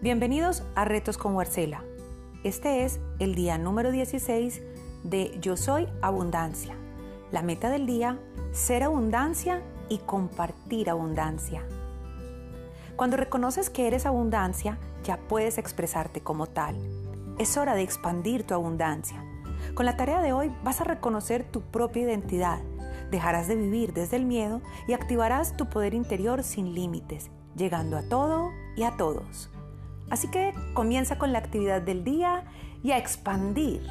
Bienvenidos a Retos con Marcela. Este es el día número 16 de Yo Soy Abundancia. La meta del día, ser abundancia y compartir abundancia. Cuando reconoces que eres abundancia, ya puedes expresarte como tal. Es hora de expandir tu abundancia. Con la tarea de hoy vas a reconocer tu propia identidad, dejarás de vivir desde el miedo y activarás tu poder interior sin límites, llegando a todo y a todos. Así que comienza con la actividad del día y a expandir